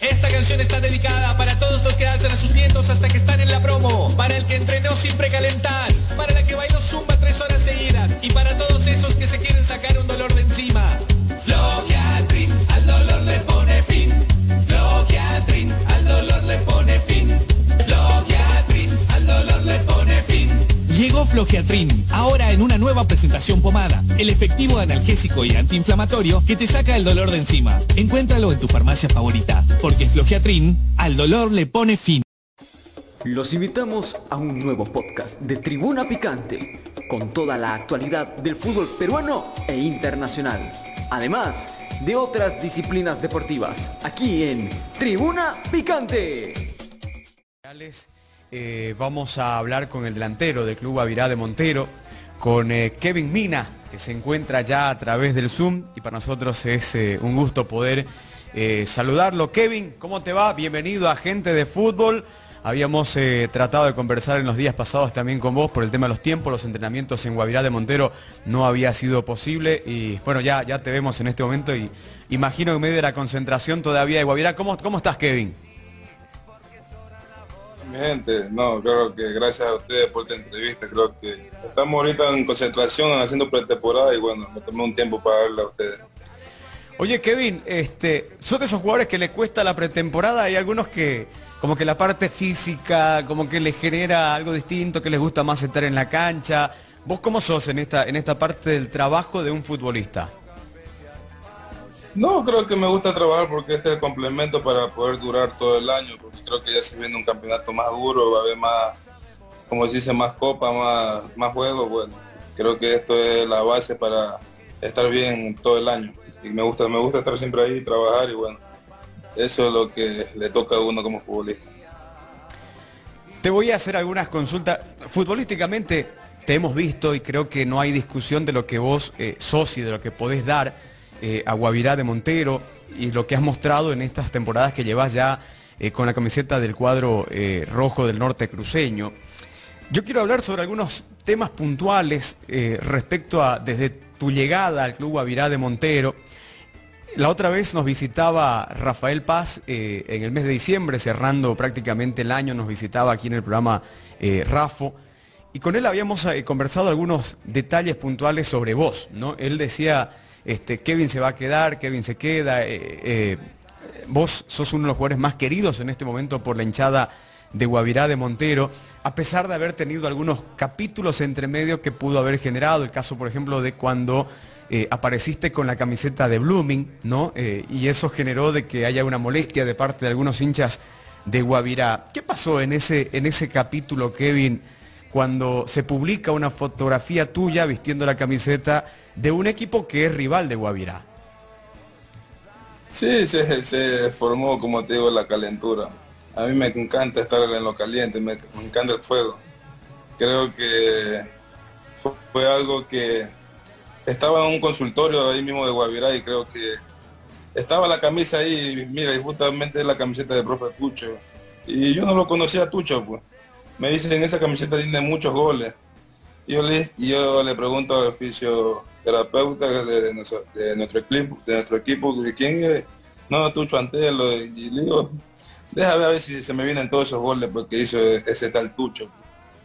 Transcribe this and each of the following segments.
Esta canción está dedicada para todos los que alzan a sus vientos hasta que están en la promo, para el que entrenó sin precalentar, para la que bailó zumba tres horas seguidas. Y para todos esos que se quieren sacar un dolor de encima. Llegó Flogiatrin, ahora en una nueva presentación pomada, el efectivo analgésico y antiinflamatorio que te saca el dolor de encima. Encuéntralo en tu farmacia favorita, porque Flogiatrin al dolor le pone fin. Los invitamos a un nuevo podcast de Tribuna Picante, con toda la actualidad del fútbol peruano e internacional, además de otras disciplinas deportivas, aquí en Tribuna Picante. Eh, vamos a hablar con el delantero del Club Avirá de Montero, con eh, Kevin Mina, que se encuentra ya a través del Zoom y para nosotros es eh, un gusto poder saludarlo. Kevin, ¿cómo te va? Bienvenido a Gente de Fútbol. Habíamos tratado de conversar en los días pasados también con vos por el tema de los tiempos, los entrenamientos en Guavirá de Montero no había sido posible y bueno, ya, ya te vemos en este momento y imagino que en medio de la concentración todavía de Guavirá. ¿Cómo, cómo estás, Kevin? Mi gente, no, creo que gracias a ustedes por esta entrevista, creo que estamos ahorita en concentración, haciendo pretemporada y bueno, me tomé un tiempo para darle a ustedes. Oye, Kevin, este, ¿son de esos jugadores que les cuesta la pretemporada? Hay algunos que, como que la parte física, como que les genera algo distinto, que les gusta más estar en la cancha. ¿Vos cómo sos en esta, en esta parte del trabajo de un futbolista? No, creo que me gusta trabajar porque este es el complemento para poder durar todo el año, porque creo que ya se viene un campeonato más duro, va a haber más, como se dice, más copa, más, más juegos, bueno, creo que esto es la base para estar bien todo el año. Y me gusta, me gusta estar siempre ahí, trabajar y bueno, eso es lo que le toca a uno como futbolista. Te voy a hacer algunas consultas. Futbolísticamente te hemos visto y creo que no hay discusión de lo que vos eh, sos y de lo que podés dar eh, a Guavirá de Montero y lo que has mostrado en estas temporadas que llevas ya eh, con la camiseta del cuadro eh, rojo del norte cruceño. Yo quiero hablar sobre algunos temas puntuales respecto a desde tu llegada al Club Guavirá de Montero. La otra vez nos visitaba Rafael Paz en el mes de diciembre, cerrando prácticamente el año, nos visitaba aquí en el programa Rafo. Y con él habíamos conversado algunos detalles puntuales sobre vos, ¿no? Él decía, este, Kevin se va a quedar, Kevin se queda. eh, eh, vos sos uno de los jugadores más queridos en este momento por la hinchada de Guavirá de Montero, a pesar de haber tenido algunos capítulos entre medio que pudo haber generado, el caso por ejemplo de cuando eh, apareciste con la camiseta de Blooming, ¿no? Y eso generó de que haya una molestia de parte de algunos hinchas de Guavirá. ¿Qué pasó en ese, en ese capítulo, Kevin, cuando se publica una fotografía tuya vistiendo la camiseta de un equipo que es rival de Guavirá? Sí, se, formó, como te digo, la calentura. A mí me encanta estar en lo caliente, me, encanta el fuego. Creo que fue, algo que estaba en un consultorio ahí mismo de Guavirá y creo que estaba la camisa ahí, mira, y justamente la camiseta de profe Tucho. Y yo no lo conocía a Tucho, pues. Me dicen, en esa camiseta tiene muchos goles. Yo le, yo le pregunto al oficio terapeuta de, nuestro, de nuestro equipo, de nuestro equipo, de quién es, no, Tucho Antelo, y le digo, déjame ver si se me vienen todos esos goles porque hizo ese tal Tucho.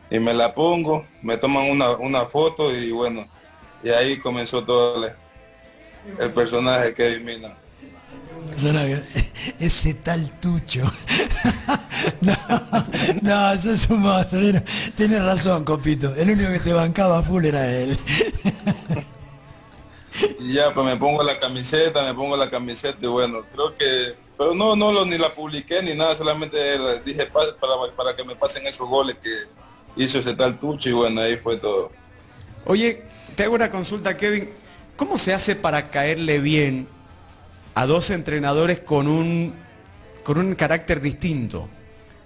Y me la pongo, me toman una, una foto y bueno, y ahí comenzó todo el, el personaje que elimina. Ese tal tucho. no, no, eso es un monstruo. Tienes- razón, Copito. El único que te bancaba full era él. Y ya pues me pongo la camiseta, me pongo la camiseta y bueno, creo que, pero no, no lo, ni la publiqué ni nada, solamente la- dije pa- para, para que me pasen esos goles que hizo ese tal Tucho y bueno, ahí fue todo. Oye, te hago una consulta, Kevin. ¿Cómo se hace para caerle bien a dos entrenadores con un, con un carácter distinto?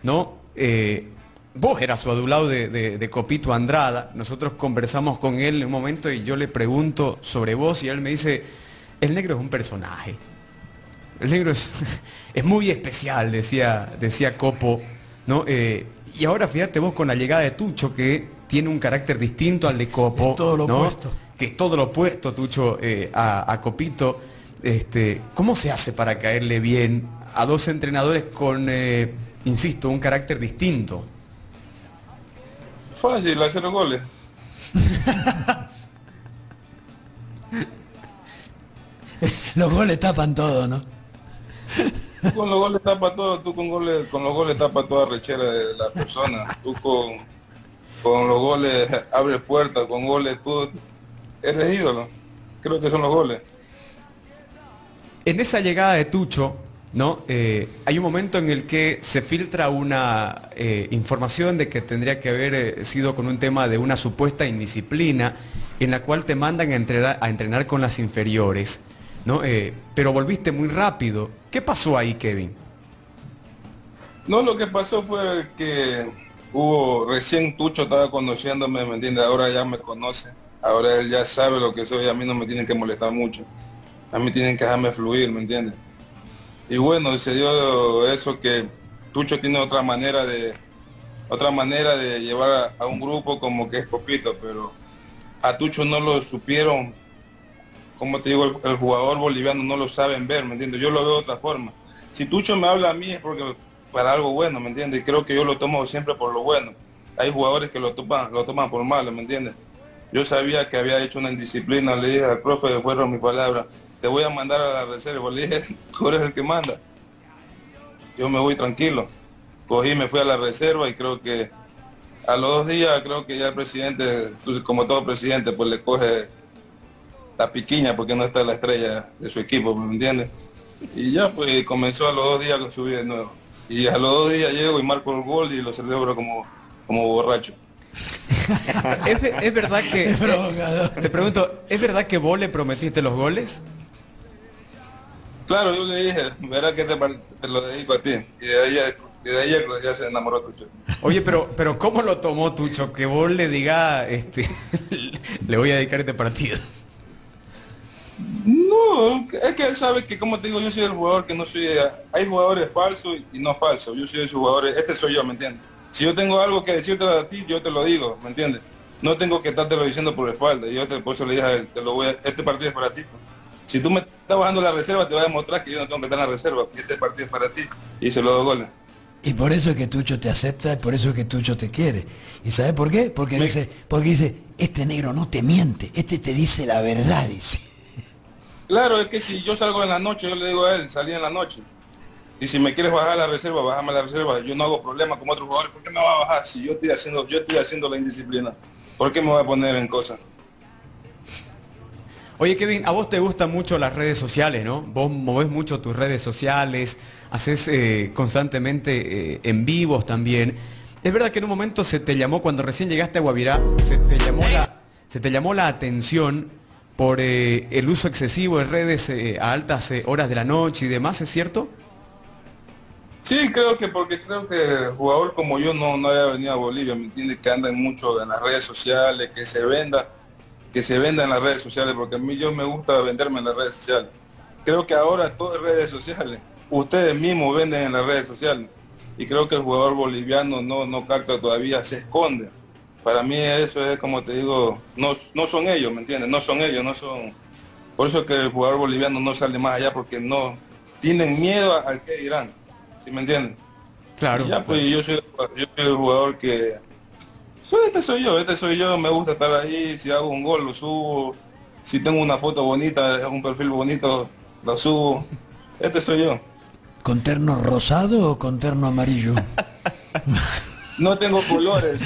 ¿No? Eh, vos eras su adulado de, de- de Copito Andrada. Nosotros conversamos con él en un momento y yo le pregunto sobre vos y él me dice, el negro es un personaje. El negro es, es muy especial, decía, decía Copo, ¿no? Eh, y ahora fíjate vos con la llegada de Tucho, que tiene un carácter distinto al de Copo. Es todo lo ¿no? opuesto. Que es todo lo opuesto, Tucho, eh, a, a Copito. Este, ¿Cómo se hace para caerle bien a dos entrenadores con, eh, insisto, un carácter distinto? Fácil, hacer los goles. Los goles tapan todo, ¿no? Tú con los goles tapa todo, tú con goles, con los goles tapa toda rechera de la persona. Tú con, con los goles abres puertas, con goles tú eres ídolo. Creo que son los goles. En esa llegada de Tucho, ¿no? Eh, hay un momento en el que se filtra una eh, información de que tendría que haber eh, sido con un tema de una supuesta indisciplina en la cual te mandan a entrenar, a entrenar con las inferiores, ¿no? pero volviste muy rápido. ¿Qué pasó ahí, Kevin? No, lo que pasó fue que hubo, recién Tucho estaba conociéndome, ¿me entiendes? Ahora ya me conoce, ahora él ya sabe lo que soy, a mí no me tienen que molestar mucho, a mí tienen que dejarme fluir, ¿me entiendes? Y bueno, se dio eso que Tucho tiene otra manera de otra manera de llevar a, un grupo como que es Copito, pero a Tucho no lo supieron, como te digo, el, jugador boliviano no lo saben ver, ¿me entiendes? Yo lo veo de otra forma. Si Tucho me habla a mí es porque para algo bueno, ¿me entiendes? Y creo que yo lo tomo siempre por lo bueno. Hay jugadores que lo toman, lo toman por malo, ¿me entiendes? Yo sabía que había hecho una indisciplina, le dije al profe, fueron mis palabras, te voy a mandar a la reserva. Le dije, tú eres el que manda. Yo me voy tranquilo. Cogí, me fui a la reserva y creo que a los dos días creo que ya el presidente, como todo presidente, pues le coge la piquiña porque no está la estrella de su equipo, ¿me entiendes? Y ya pues comenzó a los dos días con subir de nuevo. Y a los dos días llego y marco el gol y lo celebro como, como borracho. ¿Es, verdad que... te pregunto, ¿es verdad que vos le prometiste los goles? Claro, yo le dije, verá que te, lo dedico a ti. Y de ahí, de ahí ya se enamoró Tucho. Oye, pero, pero ¿cómo lo tomó Tucho? Que vos le diga, este, le voy a dedicar este partido. No, es que él sabe que, como te digo, yo soy el jugador que no soy... Hay jugadores falsos y no falsos. Yo soy de esos jugadores, este soy yo, ¿me entiendes? Si yo tengo algo que decirte a ti, yo te lo digo, ¿me entiendes? No tengo que estártelo diciendo por espalda. Yo te, por eso le dije a él, te lo voy a, este partido es para ti. Si tú me estás bajando la reserva, te voy a demostrar que yo no tengo que estar en la reserva, que este partido es para ti. Y se lo doy goles. Y por eso es que Tucho te acepta, y por eso es que Tucho te quiere. ¿Y sabes por qué? Porque dice, porque dice, este negro no te miente, este te dice la verdad, dice. Claro, es que si yo salgo en la noche, yo le digo a él, salí en la noche. Y si me quieres bajar la reserva, bájame la reserva. Yo no hago problema como otros jugadores. ¿Por qué me va a bajar si yo estoy haciendo, yo estoy haciendo la indisciplina? ¿Por qué me voy a poner en cosas? Oye Kevin, a vos te gustan mucho las redes sociales, ¿no? Vos movés mucho tus redes sociales, haces eh, constantemente eh, en vivos también. Es verdad que en un momento se te llamó, cuando recién llegaste a Guavirá, se te llamó la, atención por eh, el uso excesivo de redes a altas horas de la noche y demás, ¿es cierto? Sí, creo que porque creo que jugador como yo no, no haya venido a Bolivia, me entiende que andan mucho en las redes sociales, que se venda, que se venda en las redes sociales, porque a mí yo me gusta venderme en las redes sociales. Creo que ahora todo es redes sociales. Ustedes mismos venden en las redes sociales. Y creo que el jugador boliviano no, no capta todavía, se esconde para mí eso es como te digo, no, no son ellos, ¿me entiendes? No son ellos, no son... Por eso que el jugador boliviano no sale más allá porque no tienen miedo al que dirán, ¿sí me entienden? Claro. ya pues yo soy, yo soy el jugador que soy, este soy yo, este soy yo, me gusta estar ahí, si hago un gol lo subo, si tengo una foto bonita, un perfil bonito, lo subo. Este soy yo. ¿Con terno rosado o con terno amarillo? No tengo colores.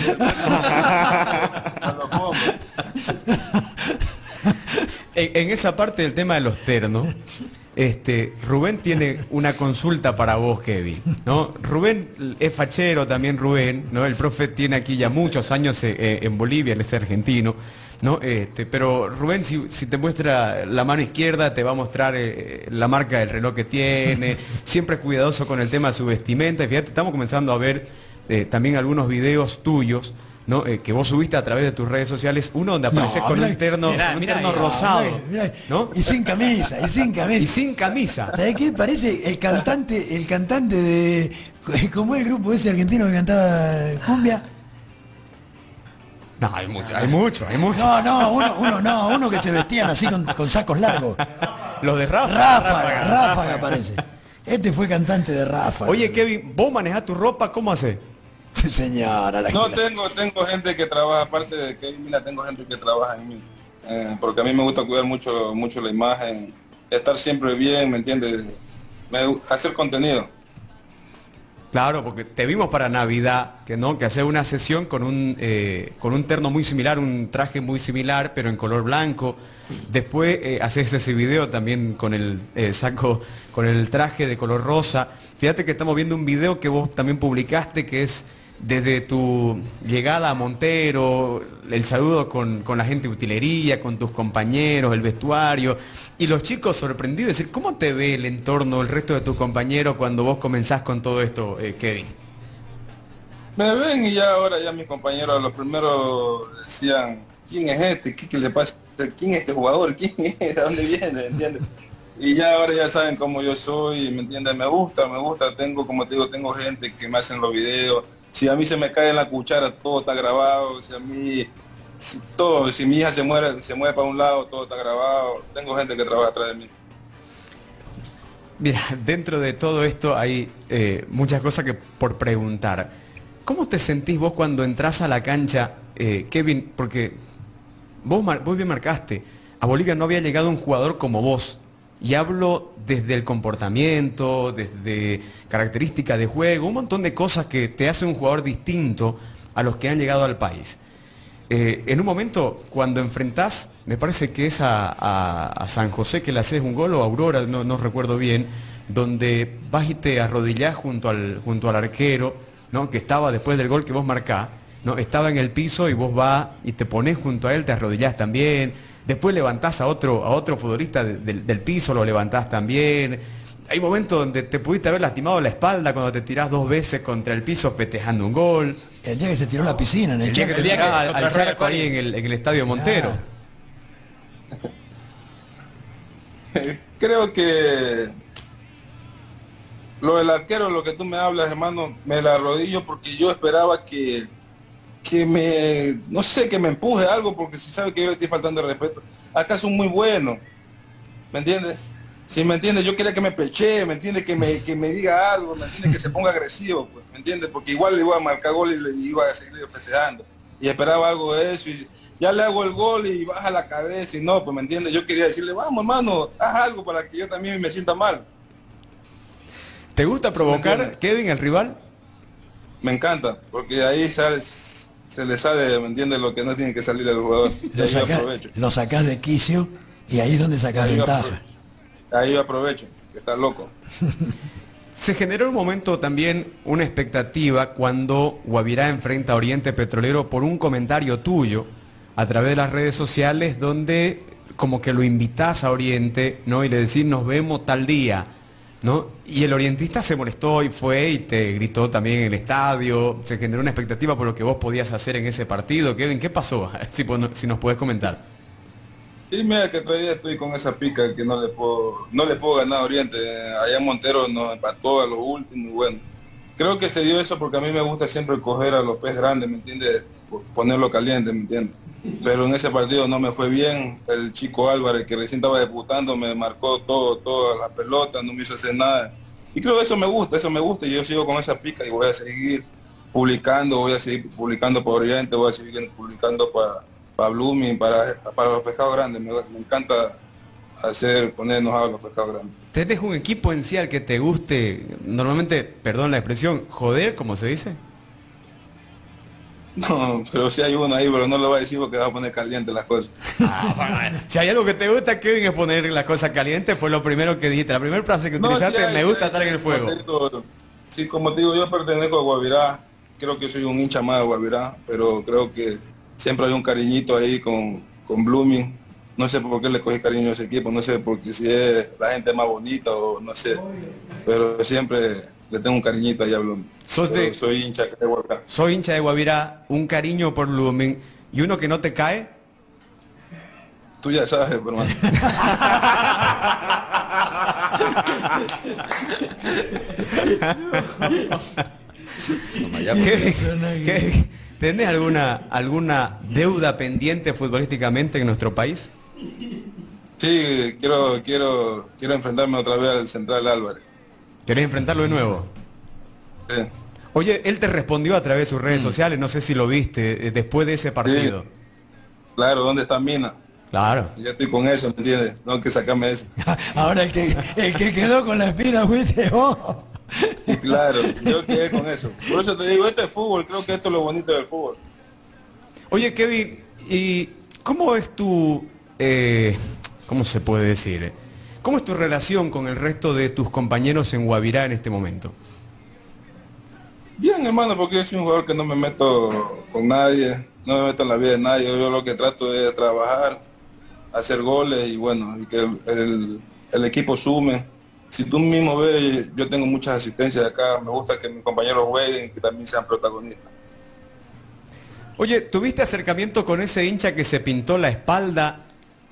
en, esa parte del tema de los ternos, este, Rubén tiene una consulta para vos, Kevin. ¿no? Rubén es fachero también, Rubén, ¿no? El profe tiene aquí ya muchos años eh, eh, en Bolivia, él es argentino. ¿no? Este, pero Rubén, si, te muestra la mano izquierda, te va a mostrar eh, la marca del reloj que tiene, siempre cuidadoso con el tema de su vestimenta. fíjate, estamos comenzando a ver también algunos videos tuyos, ¿no? Eh, que vos subiste a través de tus redes sociales, uno donde apareces con un terno, rosado, ¿no? Y sin camisa, y sin camisa. Y sin camisa. ¿Sabes qué? Parece el cantante, el cantante de. como el grupo ese argentino que cantaba cumbia? No, hay mucho, hay mucho, hay mucho. No, no, uno, uno, no, uno que se vestían así con, con sacos largos. Los de Rafa. Ráfaga, ráfaga parece. Este fue cantante de Ráfaga. Oye, Kevin, vos manejás tu ropa, ¿cómo haces? Sí, señora, la No, tengo, tengo gente que trabaja, aparte de que mira, tengo gente que trabaja en mí. Eh, porque a mí me gusta cuidar mucho, mucho la imagen, estar siempre bien, ¿me entiendes? Me- hacer contenido. Claro, porque te vimos para Navidad, que no, que hacer una sesión con un eh, con un terno muy similar, un traje muy similar, pero en color blanco. Después eh, haces ese video también con el eh, saco, con el traje de color rosa. Fíjate que estamos viendo un video que vos también publicaste, que es desde tu llegada a Montero, el saludo con, con la gente de utilería, con tus compañeros, el vestuario, y los chicos sorprendidos, ¿cómo te ve el entorno, el resto de tus compañeros cuando vos comenzás con todo esto, eh, Kevin? Me ven y ya ahora ya mis compañeros, los primeros decían, ¿quién es este? ¿Qué, qué le pasa? ¿Quién es este jugador? ¿Quién es? ¿De dónde viene? ¿Me entiendes? Y ya ahora ya saben cómo yo soy, ¿me entiendes? Me gusta, me gusta, tengo, como te digo, tengo gente que me hacen los videos. Si a mí se me cae en la cuchara, todo está grabado. Si a mí, todo, si mi hija se muere, se mueve para un lado, todo está grabado. Tengo gente que trabaja atrás de mí. Mira, dentro de todo esto hay eh, muchas cosas que por preguntar. ¿Cómo te sentís vos cuando entras a la cancha, eh, Kevin? Porque vos, vos bien marcaste, a Bolivia no había llegado un jugador como vos. Y hablo desde el comportamiento, desde características de juego, un montón de cosas que te hacen un jugador distinto a los que han llegado al país. Eh, en un momento, cuando enfrentás, me parece que es a, San José que le haces un gol o Aurora, no, recuerdo bien, donde vas y te arrodillás junto al, junto al arquero, ¿no? que estaba después del gol que vos marcás, ¿no? estaba en el piso y vos vas y te pones junto a él, te arrodillás también, después levantás a otro, a otro futbolista de- del- del piso, lo levantás también. Hay momentos donde te pudiste haber lastimado la espalda cuando te tirás dos veces contra el piso festejando un gol. El día que se tiró la piscina en el, El día que te día que- tirás al, charco ahí el, en el estadio Montero. Creo que lo del arquero, lo que tú me hablas, hermano, me la arrodillo porque yo esperaba que, que me, no sé, que me empuje algo, porque si sabe que yo le estoy faltando el respeto. Acá son muy buenos, ¿me entiendes? Si me entiendes, yo quería que me peche, ¿me entiendes? Que me, que me diga algo, ¿me entiendes? Que se ponga agresivo, pues, ¿me entiendes? Porque igual le iba a marcar gol y le iba a seguir festejando. Y esperaba algo de eso y ya le hago el gol y baja la cabeza y no, pues, ¿me entiendes? Yo quería decirle, vamos, hermano, haz algo para que yo también me sienta mal. ¿Te gusta provocar? Kevin, el rival? Me encanta, porque ahí sale- se le sale, ¿me entiendes? Lo que no tiene que salir al jugador. Y Lo aprovecho. lo sacás de quicio y ahí es donde Ahí yo ventaja. aprovecho. Ahí yo aprovecho, que está loco. Se generó un momento también una expectativa cuando Guavirá enfrenta a Oriente Petrolero por un comentario tuyo a través de las redes sociales donde como que lo invitas a Oriente, ¿no? Y le decís nos vemos tal día, Y el orientista se molestó y fue y te gritó también en el estadio, se generó una expectativa por lo que vos podías hacer en ese partido. Kevin, ¿qué pasó? Si, nos puedes comentar. Sí, mira que todavía estoy con esa pica que no le puedo, no le puedo ganar a Oriente. Allá Montero nos empató a los últimos bueno. Creo que se dio eso porque a mí me gusta siempre coger a los pez grandes, ¿me entiendes? Ponerlo caliente, ¿me entiendes? Pero en ese partido no me fue bien. El chico Álvarez, que recién estaba debutando, me marcó todo, toda la pelota, no me hizo hacer nada. Y creo que eso me gusta, eso me gusta. Y yo sigo con esa pica y voy a seguir publicando, voy a seguir publicando para Oriente, voy a seguir publicando para, para Blooming, para, para los pescados grandes. Me, encanta hacer, poner enojado a los pescados grandes. ¿Tenés un equipo en sí al que te guste, normalmente, perdón la expresión, joder, como se dice? No, pero si hay uno ahí, pero no lo voy a decir porque va a poner caliente las cosas. Si hay algo que te gusta, Kevin, es poner las cosas calientes, fue lo primero que dijiste. La primera frase que utilizaste, hay, me gusta hay, estar en el fuego. digo, Sí, como te digo, yo pertenezco a Guavirá. Creo que soy un hincha más de Guavirá, pero creo que siempre hay un cariñito ahí con, con Blooming. No sé por qué le cogí cariño a ese equipo, no sé porque si es la gente más bonita o no sé. Pero siempre le tengo un cariñito a de- Soy hincha de Guavirá. Soy hincha de Guavirá, un cariño por Lumen y uno que no te cae. Tú ya sabes, hermano. ¿Tenés alguna, alguna deuda pendiente futbolísticamente en nuestro país? Sí, quiero, quiero, quiero enfrentarme otra vez al Central Álvarez. ¿Querés enfrentarlo de nuevo? Sí. Oye, él te respondió a través de sus redes sociales, no sé si lo viste, eh, después de ese partido. Claro, ¿dónde está Mina? Claro. Ya estoy con eso, ¿me entiendes? Tengo que sacarme eso. Ahora el que, el que quedó con la espina fuiste vos. Claro, yo quedé con eso. Por eso te digo, esto es fútbol, creo que esto es lo bonito del fútbol. Oye, Kevin, ¿y cómo es tu, eh, cómo se puede decir? ¿Cómo es tu relación con el resto de tus compañeros en Guavirá en este momento? Bien, hermano, porque yo soy un jugador que no me meto con nadie, no me meto en la vida de nadie. Yo lo que trato es trabajar, hacer goles y bueno, y que el, el- el equipo sume. Si tú mismo ves, yo tengo muchas asistencias acá, me gusta que mis compañeros jueguen y que también sean protagonistas. Oye, ¿tuviste acercamiento con ese hincha que se pintó la espalda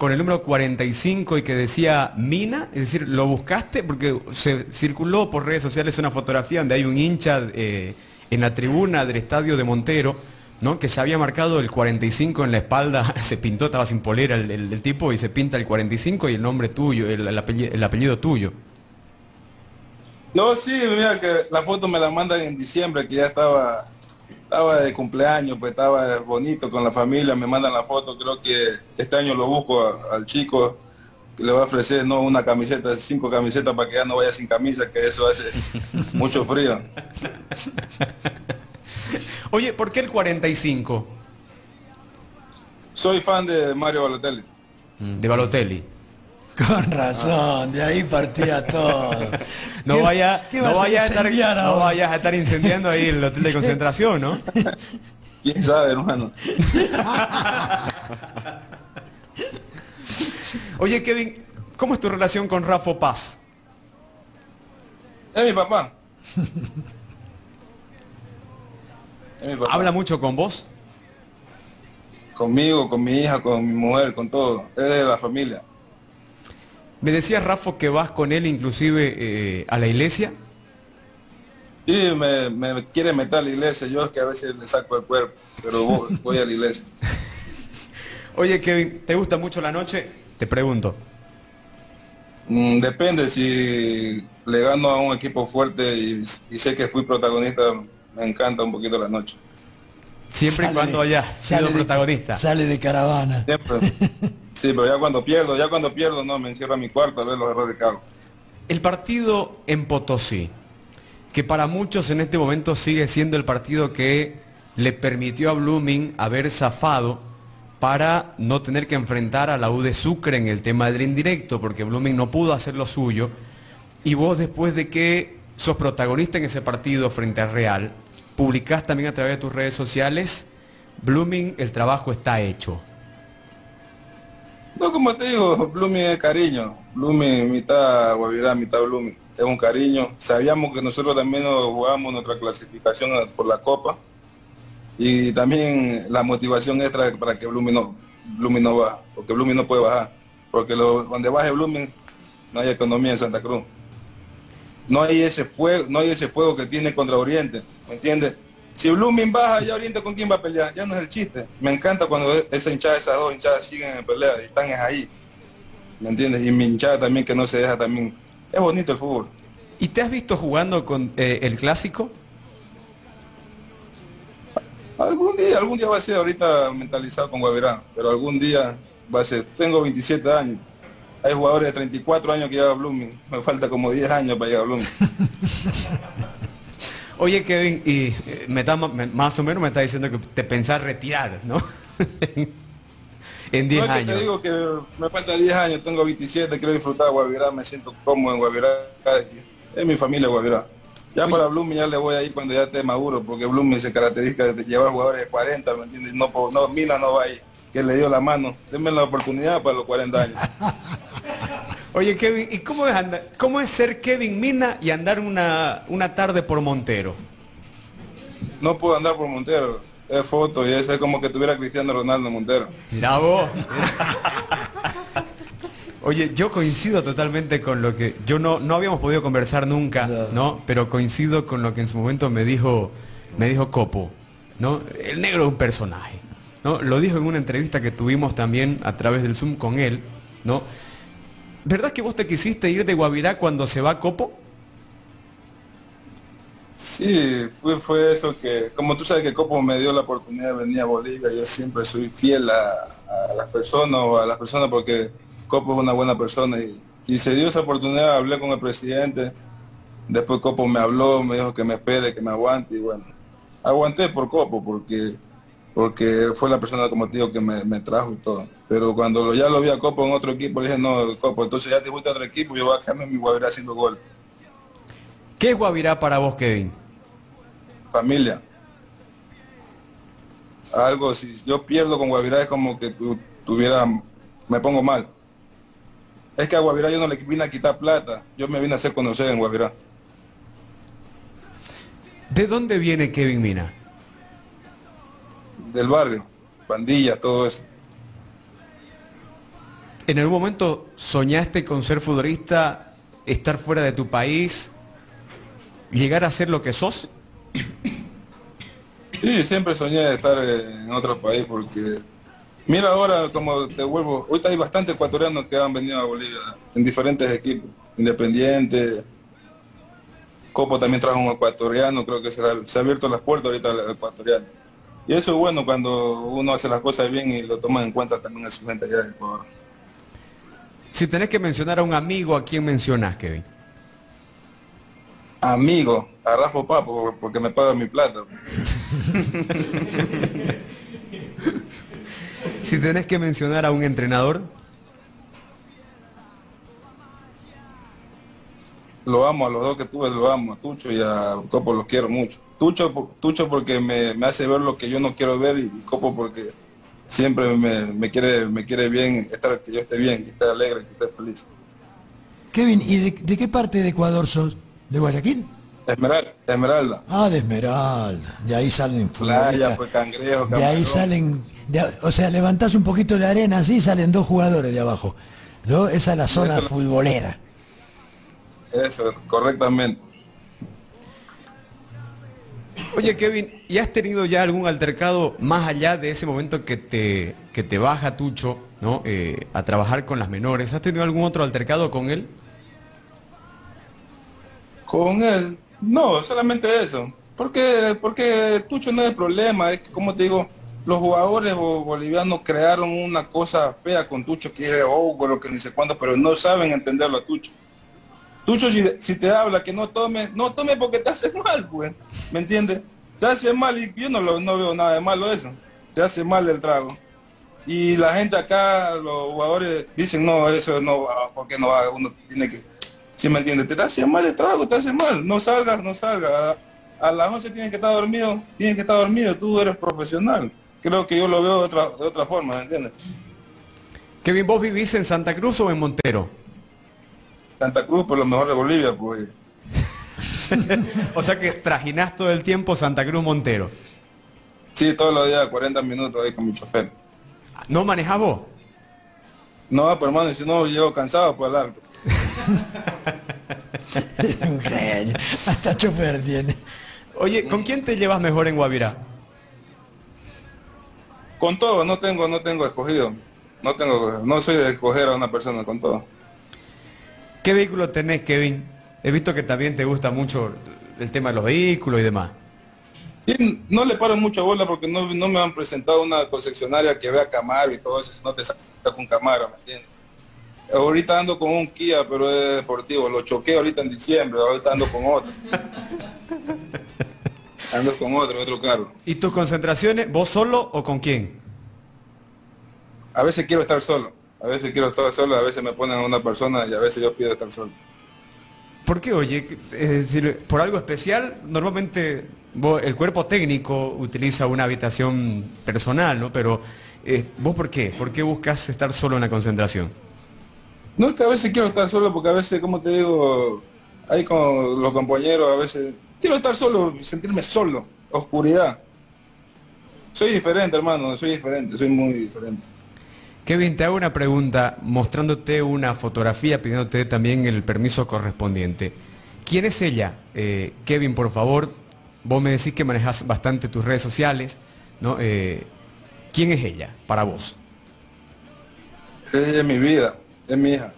con el número 45 y que decía Mina? Es decir, ¿lo buscaste? Porque se circuló por redes sociales una fotografía donde hay un hincha eh, en la tribuna del estadio de Montero, ¿no? Que se había marcado el 45 en la espalda, se pintó, estaba sin polera el, tipo y se pinta el 45 y el nombre tuyo, el apellido tuyo. No, sí, mira que la foto me la mandan en diciembre, que ya estaba, estaba de cumpleaños, pues estaba bonito con la familia, me mandan la foto, creo que este año lo busco a- al chico, que le va a ofrecer no una camiseta, cinco camisetas para que ya no vaya sin camisa, que eso hace mucho frío. Oye, ¿por qué el 45 Soy fan de Mario Balotelli. de Balotelli? Con razón, de ahí partía todo. No ¿Qué- vaya, no a estar, no vayas a estar incendiando ahí el hotel de concentración, ¿no? ¿Quién sabe, hermano? Oye, Kevin, ¿cómo es tu relación con Rafa Paz? Es mi papá. Es mi papá. ¿Habla mucho con vos? Conmigo, con mi hija, con mi mujer, con todo. Es de la familia. Me decía Rafa que vas con él inclusive eh, a la iglesia. Sí, me, me quiere meter a la iglesia. Yo es que a veces le saco el cuerpo, pero voy, voy a la iglesia. Oye, Kevin, ¿te gusta mucho la noche? Te pregunto. Mm, depende si le gano a un equipo fuerte y, y sé que fui protagonista, me encanta un poquito la noche. Siempre y cuando de- sale sido de- protagonista. Sale de caravana. Siempre. Sí, pero ya cuando pierdo, ya cuando pierdo, no, me encierro a mi cuarto a ver los errores que hago. El partido en Potosí, que para muchos en este momento sigue siendo el partido que le permitió a Blooming haber zafado para no tener que enfrentar a la U de Sucre en el tema del indirecto, porque Blooming no pudo hacer lo suyo. Y vos después de que sos protagonista en ese partido frente a Real, publicás también a través de tus redes sociales, Blooming, el trabajo está hecho. No, como te digo, Blooming es cariño. Blooming, mitad Guavirá, mitad Blooming. Es un cariño. Sabíamos que nosotros también nos jugamos nuestra clasificación por la Copa. Y también la motivación extra para que Blooming no, Blooming no baja. Porque Blooming no puede bajar. Porque lo- donde baje Blooming no hay economía en Santa Cruz. No hay ese fuego, no hay ese fuego que tiene contra Oriente. ¿Me entiendes? Si Blooming baja, ya Oriente con quién va a pelear, ya no es el chiste. Me encanta cuando esa hinchada, esas dos hinchadas siguen en pelea y están es ahí. ¿Me entiendes? Y mi hinchada también que no se deja también. Es bonito el fútbol. ¿Y te has visto jugando con eh, el clásico? Algún día, algún día va a ser ahorita mentalizado con Guavirá, pero algún día va a ser. Tengo 27 años. Hay jugadores de 34 años que llegan a Blooming. Me falta como 10 años para llegar a Blooming. Oye, Kevin, y eh, me está- más o menos me está diciendo que te pensás retirar, ¿no? en 10 no años. te digo que me falta 10 años, tengo 27, quiero disfrutar de Guavirá, me siento cómodo en Guavirá. Es mi familia Guavirá. Ya para Blooming ya le voy a ir cuando ya esté maduro, porque Blooming se caracteriza de llevar jugadores de 40, ¿me entiendes? No, no, Mina no va a ir, que le dio la mano. Denme la oportunidad para los 40 años. Oye, Kevin, ¿y cómo es, andar- cómo es ser Kevin Mina y andar una, una tarde por Montero? No puedo andar por Montero, es foto y eso es como que tuviera Cristiano Ronaldo Montero. Mirá vos. Oye, yo coincido totalmente con lo que yo no, no habíamos podido conversar nunca, No. ¿no? Pero coincido con lo que en su momento me dijo, me dijo Copo, ¿no? El negro es un personaje, ¿no? Lo dijo en una entrevista que tuvimos también a través del Zoom con él, ¿no? ¿Verdad que vos te quisiste ir de Guavirá cuando se va Copo? Sí, fue, fue eso que, como tú sabes que Copo me dio la oportunidad de venir a Bolivia, yo siempre soy fiel a, las personas o a las personas porque Copo es una buena persona y, y se dio esa oportunidad, hablé con el presidente, después Copo me habló, me dijo que me espere, que me aguante y bueno, aguanté por Copo porque porque fue la persona como te digo que me, trajo y todo. Pero cuando ya lo vi a Copo en otro equipo, le dije, no, Copo, entonces ya te fuiste a otro equipo, yo voy a quedarme en mi Guavirá haciendo gol. ¿Qué es Guavirá para vos, Kevin? Familia. Algo, si yo pierdo con Guavirá es como que tu, tuviera, me pongo mal. Es que a Guavirá yo no le vine a quitar plata, yo me vine a hacer conocer en Guavirá. ¿De dónde viene Kevin Mina? Del barrio, pandilla, todo eso. ¿En algún momento soñaste con ser futbolista, estar fuera de tu país, llegar a ser lo que sos? Sí, siempre soñé de estar en otro país porque mira ahora como te vuelvo, ahorita hay bastantes ecuatorianos que han venido a Bolivia en diferentes equipos, Independiente, Copo también trajo un ecuatoriano, creo que se ha abierto las puertas ahorita al ecuatoriano. Y eso es bueno cuando uno hace las cosas bien y lo toma en cuenta también a su allá de Ecuador. Si tenés que mencionar a un amigo, ¿a quién mencionás, Kevin? Amigo, a Rafa Papo, porque me paga mi plata. si tenés que mencionar a un entrenador. Lo amo, a los dos que tuve lo amo, a Tucho y a Copo los quiero mucho. Tucho, Tucho porque me, hace ver lo que yo no quiero ver y, Copo porque siempre me, quiere, me quiere bien, estar, que yo esté bien, que esté alegre, que esté feliz. Kevin, ¿y de, qué parte de Ecuador sos? ¿De Guayaquil? Esmeralda. Esmeralda. Ah, de Esmeralda. De ahí salen Playa, pues cangrejo, De ahí salen, o sea, levantás un poquito de arena así salen dos jugadores de abajo. ¿no? Esa es la zona futbolera. Eso, correctamente. Oye, Kevin, ¿y has tenido ya algún altercado más allá de ese momento que te, que te baja Tucho, ¿no? Eh, a trabajar con las menores? ¿Has tenido algún otro altercado con él? Con él, no, solamente eso. Porque, porque Tucho no es el problema, es que como te digo, los jugadores bolivianos crearon una cosa fea con Tucho que es oh, lo que ni sé cuándo, pero no saben entenderlo a Tucho. Tucho si, te habla que no tome, no tome porque te hace mal, pues, ¿me entiendes? Te hace mal y yo no, lo, no veo nada de malo eso. Te hace mal el trago. Y la gente acá, los jugadores dicen, no, eso no va, porque no va, uno tiene que, si me entiendes, te hace mal el trago, te hace mal, no salgas, no salgas. A, las 11 tienes que estar dormido, tienes que estar dormido, tú eres profesional. Creo que yo lo veo de otra, de otra forma, ¿me entiendes? Kevin, ¿vos vivís en Santa Cruz o en Montero? Santa Cruz, por lo mejor de Bolivia, pues. o sea que trajinás todo el tiempo Santa Cruz Montero. Sí, todos los días, 40 minutos ahí con mi chofer. ¿No manejas vos? No, pero hermano, si no llego cansado por el alto. Hasta chofer tiene. Oye, ¿con quién te llevas mejor en Guavirá? Con todo, no tengo, no tengo escogido. No tengo, no soy de escoger a una persona con todo. ¿Qué vehículo tenés, Kevin? He visto que también te gusta mucho el tema de los vehículos y demás. Sí, no le paro mucha bola porque no, me han presentado una concesionaria que vea Camaro y todo eso, no te saca con Camaro, ¿me entiendes? Ahorita ando con un Kia, pero es deportivo, lo choqué ahorita en diciembre, ahorita ando con otro. ando con otro, otro carro. ¿Y tus concentraciones, vos solo o con quién? A veces quiero estar solo. A veces quiero estar solo, a veces me ponen a una persona y a veces yo pido estar solo. ¿Por qué, oye? Es decir, por algo especial, normalmente el cuerpo técnico utiliza una habitación personal, ¿no? Pero eh, vos por qué? ¿Por qué buscas estar solo en la concentración? No es que a veces quiero estar solo porque a veces, como te digo, ahí con los compañeros, a veces quiero estar solo, sentirme solo, oscuridad. Soy diferente, hermano, soy diferente, soy muy diferente. Kevin, te hago una pregunta mostrándote una fotografía, pidiéndote también el permiso correspondiente. ¿Quién es ella? Eh, Kevin, por favor, vos me decís que manejas bastante tus redes sociales, ¿no? Eh, ¿Quién es ella para vos? Ella es mi vida, es mi hija.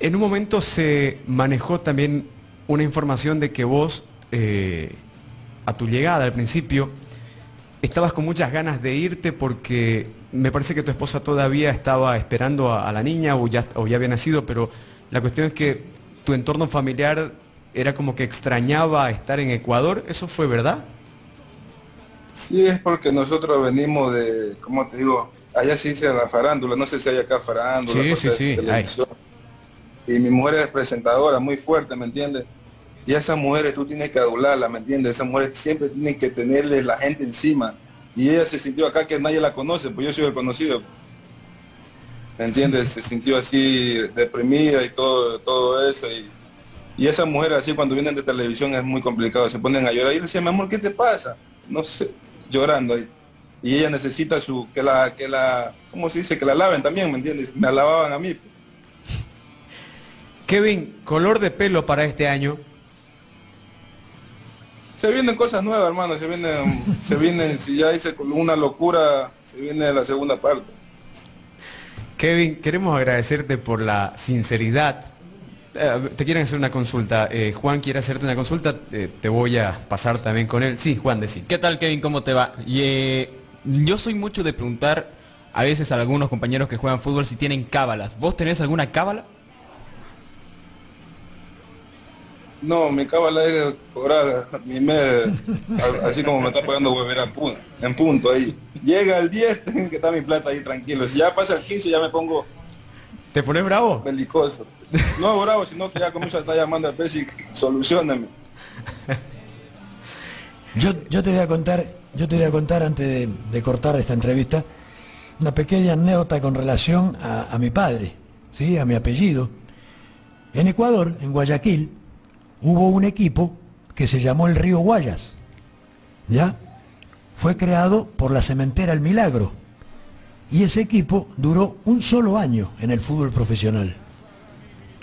En un momento se manejó también una información de que vos, eh, a tu llegada al principio, estabas con muchas ganas de irte porque me parece que tu esposa todavía estaba esperando a, la niña o ya, o ya había nacido, pero la cuestión es que tu entorno familiar era como que extrañaba estar en Ecuador. ¿Eso fue verdad? Sí, es porque nosotros venimos de, ¿cómo te digo? Allá se dice la farándula, no sé si hay acá farándula. Sí, sí, sí y mi mujer es presentadora, muy fuerte, ¿me entiendes? Y a esas mujeres tú tienes que adularla, ¿me entiendes? Esas mujeres siempre tienen que tenerle la gente encima. Y ella se sintió acá que nadie la conoce, pues yo soy el conocido. ¿Me entiendes? Se sintió así deprimida y todo, todo eso. Y, y esas mujeres así cuando vienen de televisión es muy complicado, se ponen a llorar. Y le decía, mi amor, ¿qué te pasa? No sé, llorando. Y, y ella necesita su, que la, que la, ¿cómo se dice? Que la laven también, ¿me entiendes? Me lavaban a mí. Pues. Kevin, color de pelo para este año. Se vienen cosas nuevas, hermano. Se vienen, se vienen, si ya hice una locura, se viene la segunda parte. Kevin, queremos agradecerte por la sinceridad. Eh, te quieren hacer una consulta. Eh, Juan quiere hacerte una consulta. Eh, te voy a pasar también con él. Sí, Juan, decir. ¿Qué tal, Kevin? ¿Cómo te va? yo soy mucho de preguntar a veces a algunos compañeros que juegan fútbol si tienen cábalas. ¿Vos tenés alguna cábala? No, mi cábala es cobrar mi mes, así como me está pagando huevera en punto ahí. Llega el 10, tengo que estar mi plata ahí tranquilo. Si ya pasa el 15 ya me pongo... ¿Te pones bravo? Belicoso. No bravo, sino que ya comienzo a estar llamando al precio y solucioname. Yo, yo te voy a contar, yo te voy a contar antes de, cortar esta entrevista, una pequeña anécdota con relación a, a mi padre, ¿sí? a mi apellido. En Ecuador, en Guayaquil, hubo un equipo que se llamó el Río Guayas, ¿ya? Fue creado por la cementera El Milagro y ese equipo duró un solo año en el fútbol profesional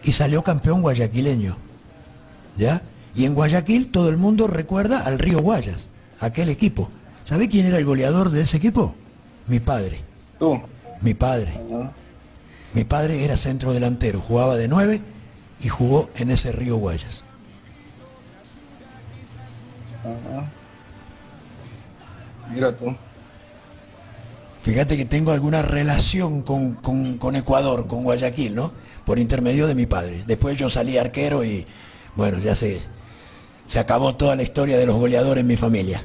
y salió campeón guayaquileño, ¿ya? Y en Guayaquil todo el mundo recuerda al Río Guayas, aquel equipo. ¿Sabe quién era el goleador de ese equipo? Mi padre. ¿Tú? Mi padre. Mi padre era centro delantero, jugaba de nueve y jugó en ese Río Guayas. Mira tú. Fíjate que tengo alguna relación con, Ecuador, con Guayaquil, ¿no? Por intermedio de mi padre. Después yo salí arquero y, bueno, ya se, se acabó toda la historia de los goleadores en mi familia.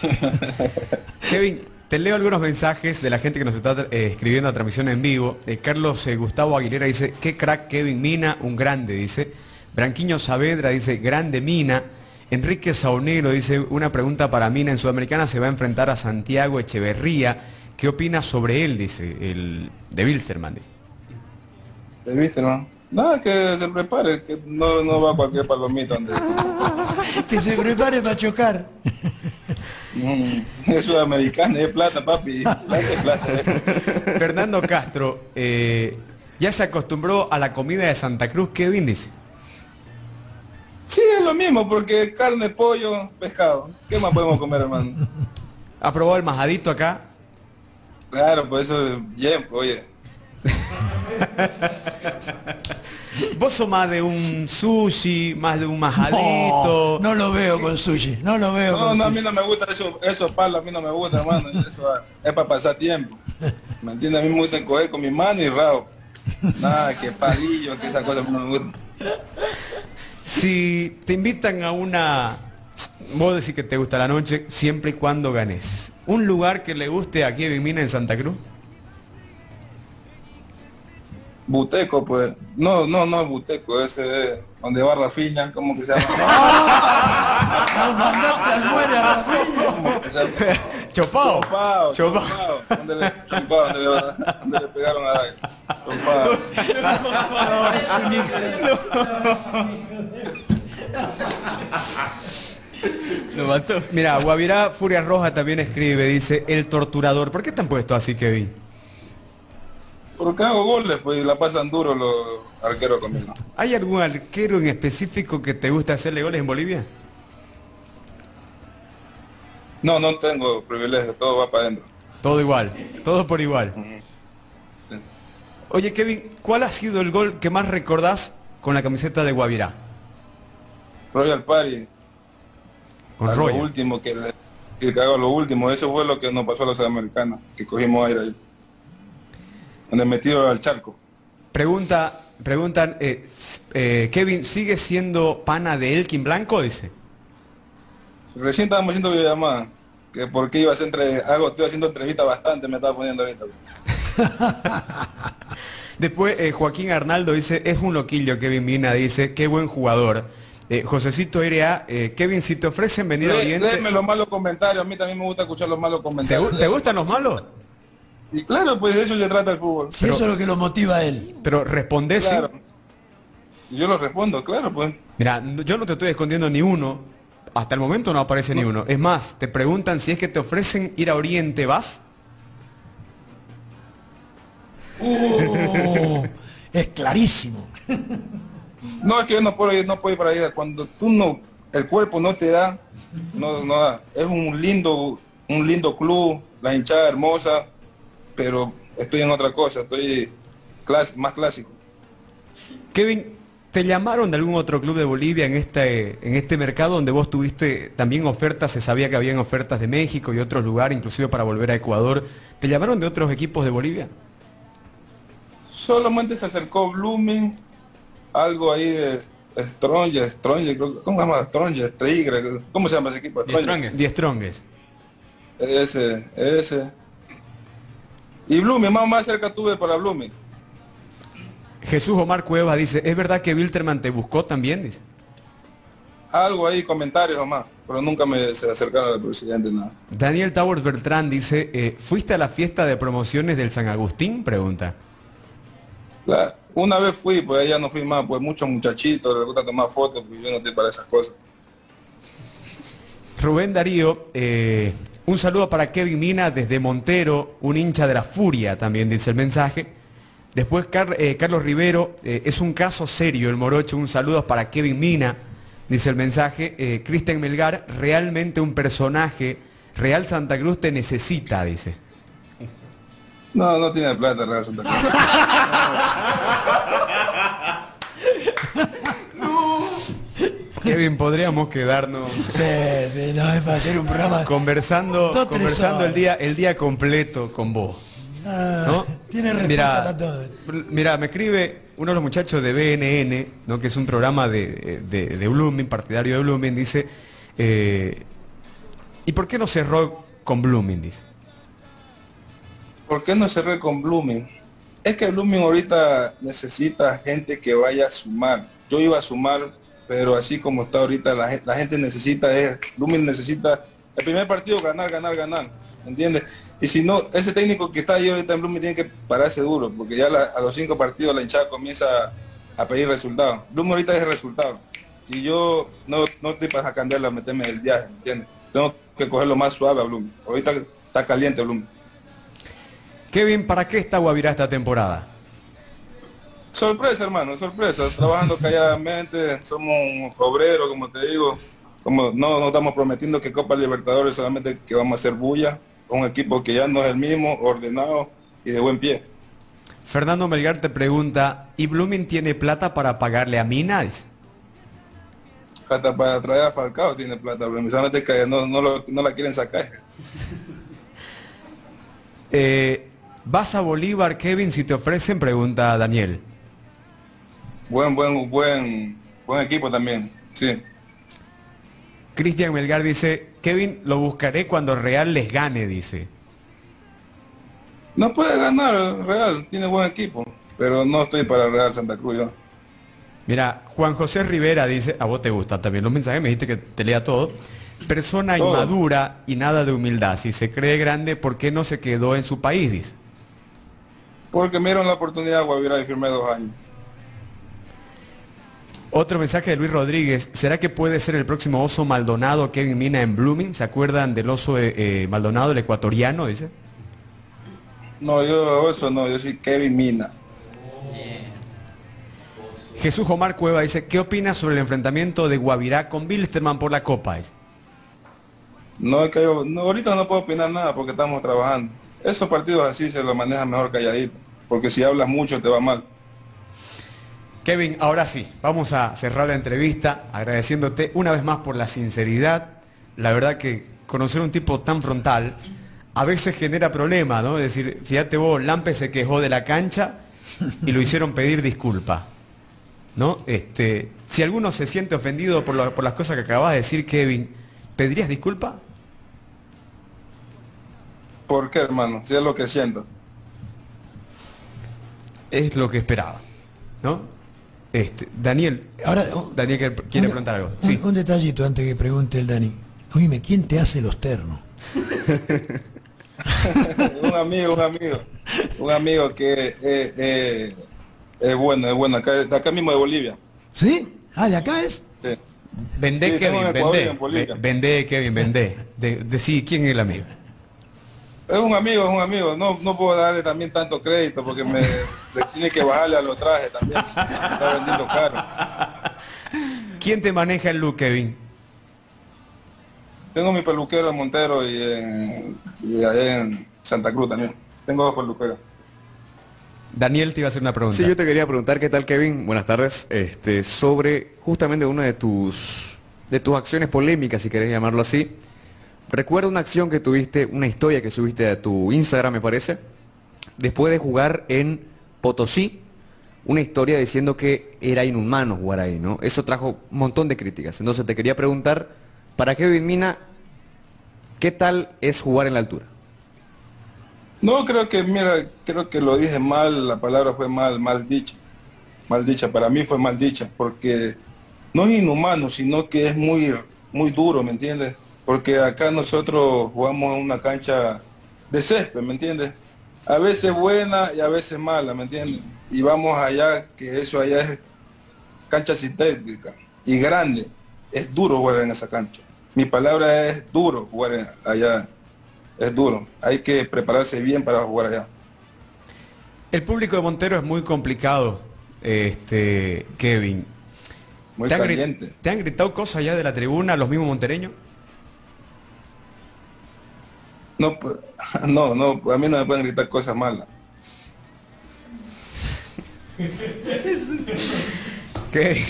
Kevin, te leo algunos mensajes de la gente que nos está eh, escribiendo a transmisión en vivo. Eh, Carlos eh, Gustavo Aguilera dice, qué crack Kevin Mina, un grande, dice. Branquiño Saavedra dice, grande Mina. Enrique Saunero dice, una pregunta para Mina, en Sudamericana se va a enfrentar a Santiago Echeverría. ¿Qué opina sobre él? Dice, el de Wilstermann. Dice. ¿De Wilstermann? Nada, que se prepare, que no, no va a cualquier palomita. Donde... que se prepare para chocar. Mm, es sudamericana, es plata, papi. Plata, Fernando Castro, eh, ya se acostumbró a la comida de Santa Cruz, ¿qué bien dice? Sí, es lo mismo, porque carne, pollo, pescado. ¿Qué más podemos comer, hermano? ¿Ha probado el majadito acá? Claro, pues eso, bien, oye. Vos sos más de un sushi, más de un majadito. No, lo veo con sushi, no lo veo no, no, a mí no me gusta eso, eso palos, a mí no me gusta, hermano. Eso es para pasar tiempo. ¿Me entiendes? A mí me gusta coger con mi mano y rabo. Nada, que palillo, que esa cosa no me gusta. Si te invitan a una... Vos decís que te gusta la noche siempre y cuando ganes. ¿Un lugar que le guste a Kevin Mina en Santa Cruz? Buteco, pues. No, no, no es Buteco, ese es donde va Rafiña, ¿cómo que se llama? ¿Dónde le, chopao, donde le, donde le pegaron a Chopao. Lo mató. Mira, Guavirá Furia Roja también escribe, dice, el torturador. ¿Por qué están puesto así, Kevin? Porque hago goles, pues y la pasan duro los arqueros conmigo. ¿Hay algún arquero en específico que te gusta hacerle goles en Bolivia? No, no tengo privilegio, todo va para adentro. Todo igual, todo por igual. Sí. Oye Kevin, ¿cuál ha sido el gol que más recordás con la camiseta de Guavirá? Royal Party, Con a lo Royal. último que, le- que hago lo último, eso fue lo que nos pasó a los americanos, que cogimos aire ahí. Donde metido al charco. Pregunta, preguntan, eh, eh, Kevin, ¿sigue siendo pana de Elkin Blanco? Dice. Recién estábamos haciendo videollamada, que porque iba a hacer entre, hago, estoy haciendo entrevista bastante, me estaba poniendo ahorita. Después eh, Joaquín Arnaldo dice, es un loquillo Kevin Mina, dice, qué buen jugador. Eh, Josecito R.A., eh, Kevin, si te ofrecen venir a Oriente, léeme los malos comentarios, a mí también me gusta escuchar los malos ¿te, comentarios. gu- te gustan los malos? Y claro, pues de eso se trata el fútbol. Si eso es lo que lo motiva a él. Pero respondés, sí. Claro. Y yo lo respondo, claro, pues. Mira, yo no te estoy escondiendo ni uno. Hasta el momento no aparece ni uno. Es más, te preguntan si es que te ofrecen ir a Oriente, ¿vas? ¡Oh! es clarísimo. No, es que yo no puedo ir, no puedo ir para allá. Cuando tú no, el cuerpo no te da, no, no da. Es un lindo, un lindo club, la hinchada hermosa, pero estoy en otra cosa, estoy clas- más clásico. Kevin, ¿te llamaron de algún otro club de Bolivia en este, en este mercado donde vos tuviste también ofertas? Se sabía que habían ofertas de México y otros lugares, inclusive para volver a Ecuador. ¿Te llamaron de otros equipos de Bolivia? Solamente se acercó Blooming, algo ahí de Stronger, Stronger, ¿cómo se llama? Stronger, Tigre, ¿cómo se llama ese equipo? The Strongest. Die Strongest. Ese, ese. Y Blooming, más, más cerca tuve para Blooming. Jesús Omar Cueva dice, ¿es verdad que Wilterman te buscó también? Dice. Algo ahí, comentarios o más, pero nunca me se acercaron al presidente, nada. Daniel Towers Bertrand dice, eh, ¿fuiste a la fiesta de promociones del San Agustín? Pregunta. La- una vez fui, pues allá no fui más, pues muchos muchachitos, les gusta tomar fotos, pues yo no estoy para esas cosas. Rubén Darío, eh, un saludo para Kevin Mina desde Montero, un hincha de la furia, también dice el mensaje. Después Car- eh, Carlos Rivero, eh, es un caso serio el morocho, un saludo para Kevin Mina, dice el mensaje. Eh, Cristian Melgar, realmente un personaje, Real Santa Cruz te necesita, dice. No, no tiene plata, Real Santa Cruz. Kevin, podríamos quedarnos Sí, sí, no, es para hacer un programa. conversando, conversando el día, el día completo con vos. Ah, ¿no? Tiene respuesta Mira, para todo. mira, me escribe uno de los muchachos de BNN, ¿no? que es un programa de, de, de Blooming, partidario de Blooming, dice, eh, ¿y por qué no cerró con Blooming? Dice. ¿Por qué no cerré con Blooming? Es que Blooming ahorita necesita gente que vaya a sumar. Yo iba a sumar, pero así como está ahorita, la, gen- la gente necesita, es, Blooming necesita el primer partido ganar, ganar, ganar, ¿entiendes? Y si no, ese técnico que está ahí ahorita en Blooming tiene que pararse duro, porque ya la- a los cinco partidos la hinchada comienza a, a pedir resultados. Blooming ahorita es el resultado. Y yo no, no estoy para cambiarla, meterme el viaje, ¿entiendes? Tengo que cogerlo más suave a Blooming. Ahorita está caliente Blooming. Kevin, ¿para qué está Guavirá esta temporada? Sorpresa, hermano, sorpresa. Trabajando calladamente, somos un obrero, como te digo. Como no, no estamos prometiendo que Copa Libertadores solamente que vamos a hacer bulla. Un equipo que ya no es el mismo, ordenado y de buen pie. Fernando Melgar te pregunta, ¿y Blooming tiene plata para pagarle a Mina? Dice. Hasta para traer a Falcao tiene plata, pero solamente que no, no, lo- no la quieren sacar. Eh, ¿Vas a Bolívar, Kevin, si te ofrecen? Pregunta Daniel. Buen, buen, buen, buen equipo también. Sí. Cristian Melgar dice, Kevin, lo buscaré cuando Real les gane, dice. No puede ganar Real, tiene buen equipo. Pero no estoy para Real Santa Cruz yo. Mira, Juan José Rivera dice, a vos te gustan también los mensajes, me dijiste que te lea todo. Persona Todo. inmadura y nada de humildad. Si se cree grande, ¿por qué no se quedó en su país? Dice. Porque me dieron la oportunidad, Guavirá, y firmé dos años. Otro mensaje de Luis Rodríguez. ¿Será que puede ser el próximo oso Maldonado Kevin Mina en Blooming? ¿Se acuerdan del oso eh, eh, Maldonado, el ecuatoriano? Dice. No, yo eso no, yo soy Kevin Mina. Jesús Omar Cueva dice, ¿qué opinas sobre el enfrentamiento de Guavirá con Bilsterman por la Copa? Dice. No es que yo, no, ahorita no puedo opinar nada porque estamos trabajando. Esos partidos así se los manejan mejor calladito, porque si hablas mucho te va mal. Kevin, ahora sí, vamos a cerrar la entrevista agradeciéndote una vez más por la sinceridad. La verdad que conocer un tipo tan frontal a veces genera problemas, ¿no? Es decir, fíjate vos, Lampe se quejó de la cancha y lo hicieron pedir disculpa. ¿No? Este, si alguno se siente ofendido por, lo- por las cosas que acabas de decir, Kevin, ¿pedirías disculpa? ¿Por qué, hermano? Si es lo que siento. Es lo que esperaba. ¿No? Este, Daniel, Ahora, oh, Daniel quiere- quiere un- preguntar algo. Un, Sí. un detallito antes que pregunte el Dani. Oíme, ¿quién te hace los ternos? un amigo, un amigo, un amigo que eh, eh, es bueno, es bueno, acá, de acá mismo de Bolivia. ¿Sí? Ah, ¿de acá es? Sí. Vendé, Sí, Kevin, vendé. Vendé, Kevin, vendé. De, decí quién es el amigo. Es un amigo, es un amigo. No, no puedo darle también tanto crédito porque me le tiene que bajarle a los trajes también. Está vendiendo caro. ¿Quién te maneja el look, Kevin? Tengo mi peluquero en Montero y, en, y allá en Santa Cruz también. Tengo dos peluqueros. Daniel te iba a hacer una pregunta. Sí, yo te quería preguntar qué tal Kevin, buenas tardes, este, sobre justamente una de tus de tus acciones polémicas, si querés llamarlo así. Recuerdo una acción que tuviste, una historia que subiste a tu Instagram, me parece, después de jugar en Potosí, una historia diciendo que era inhumano jugar ahí, ¿no? Eso trajo un montón de críticas. Entonces te quería preguntar, para Kevin Mina, ¿qué tal es jugar en la altura? No, creo que, mira, creo que lo dije mal, la palabra fue mal, mal dicha. Mal dicha, para mí fue mal dicha, porque no es inhumano, sino que es muy, muy duro, ¿me entiendes? Porque acá nosotros jugamos en una cancha de césped, ¿me entiendes? A veces buena y a veces mala, ¿me entiendes? Y vamos allá, que eso allá es cancha sintética y grande. Es duro jugar en esa cancha. Mi palabra es duro jugar allá. Es duro. Hay que prepararse bien para jugar allá. El público de Montero es muy complicado, este, Kevin. Muy ¿Te han, caliente. ¿Te han gritado cosas allá de la tribuna los mismos montereños? No, pues, no, no, a mí no me pueden gritar cosas malas. Kevin,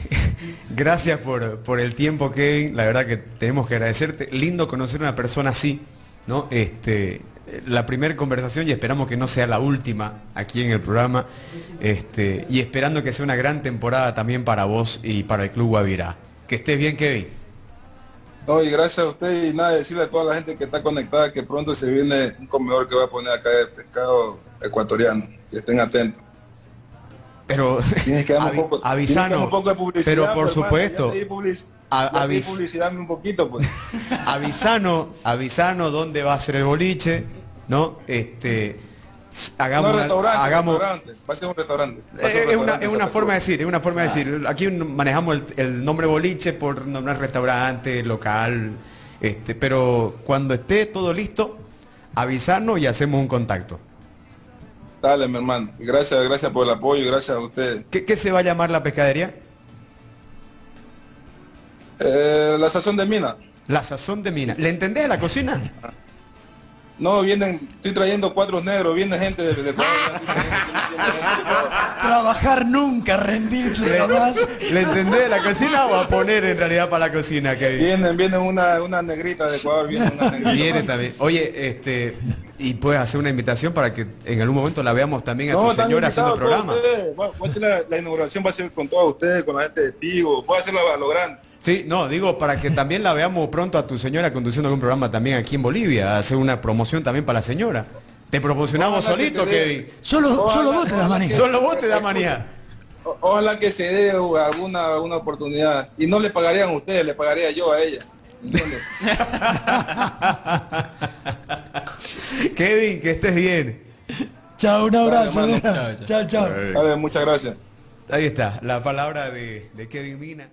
gracias por, por el tiempo, Kevin. La verdad que tenemos que agradecerte. Lindo conocer a una persona así, ¿no? Este, la primera conversación y esperamos que no sea la última aquí en el programa. Este, y esperando que sea una gran temporada también para vos y para el Club Guavirá. Que estés bien, Kevin. No, y gracias a usted y nada, decirle a toda la gente que está conectada que pronto se viene un comedor que va a poner acá de pescado ecuatoriano. Que estén atentos. Pero Tienes que un poco, avisanos, un poco de publicidad. pero por pues, hermano, supuesto, di public- avis- publicidad un poquito, pues. avisanos, avisanos dónde va a ser el boliche, ¿no? Este, hagamos no, restaurante, hagamos restaurante. Va a ser un restaurante. Va a ser Eh, un es una, restaurante es una forma de decir, es una forma de decir. Aquí manejamos el, el nombre boliche por nombrar restaurante, local, este, pero cuando esté todo listo, avisarnos y hacemos un contacto. Dale, mi hermano. Gracias, gracias por el apoyo y gracias a ustedes. ¿Qué, qué se va a llamar la pescadería? Eh, la sazón de mina. La sazón de mina. ¿Le entendés a la cocina? No, vienen, estoy trayendo cuatro negros, viene gente de, de. Trabajar nunca, rendirse jamás. ¿Le entendés la cocina o a poner en realidad para la cocina, Kevin? Vienen, vienen una, una negrita de Ecuador, viene una negrita. Viene también. Oye, este, y puedes hacer una invitación para que en algún momento la veamos también a tu están señora haciendo programa. la, la inauguración, va a ser con todos ustedes, con la gente de Tigo, voy a hacerlo a lo grande. Sí, no, digo para que también la veamos pronto a tu señora conduciendo algún programa también aquí en Bolivia, hacer una promoción también para la señora. Te Ojalá que solito, dé. Kevin. Solo, Ojalá- solo vos te das que- Solo vos te da manía. Ojalá que se dé alguna, alguna oportunidad. Y no le pagarían a ustedes, le pagaría yo a ella. ¿Entiendes? Kevin, que estés bien. Chao, un abrazo. hermano. nena. Chao, chao. Dale, muchas gracias. Ahí está, la palabra de, de Kevin Mina.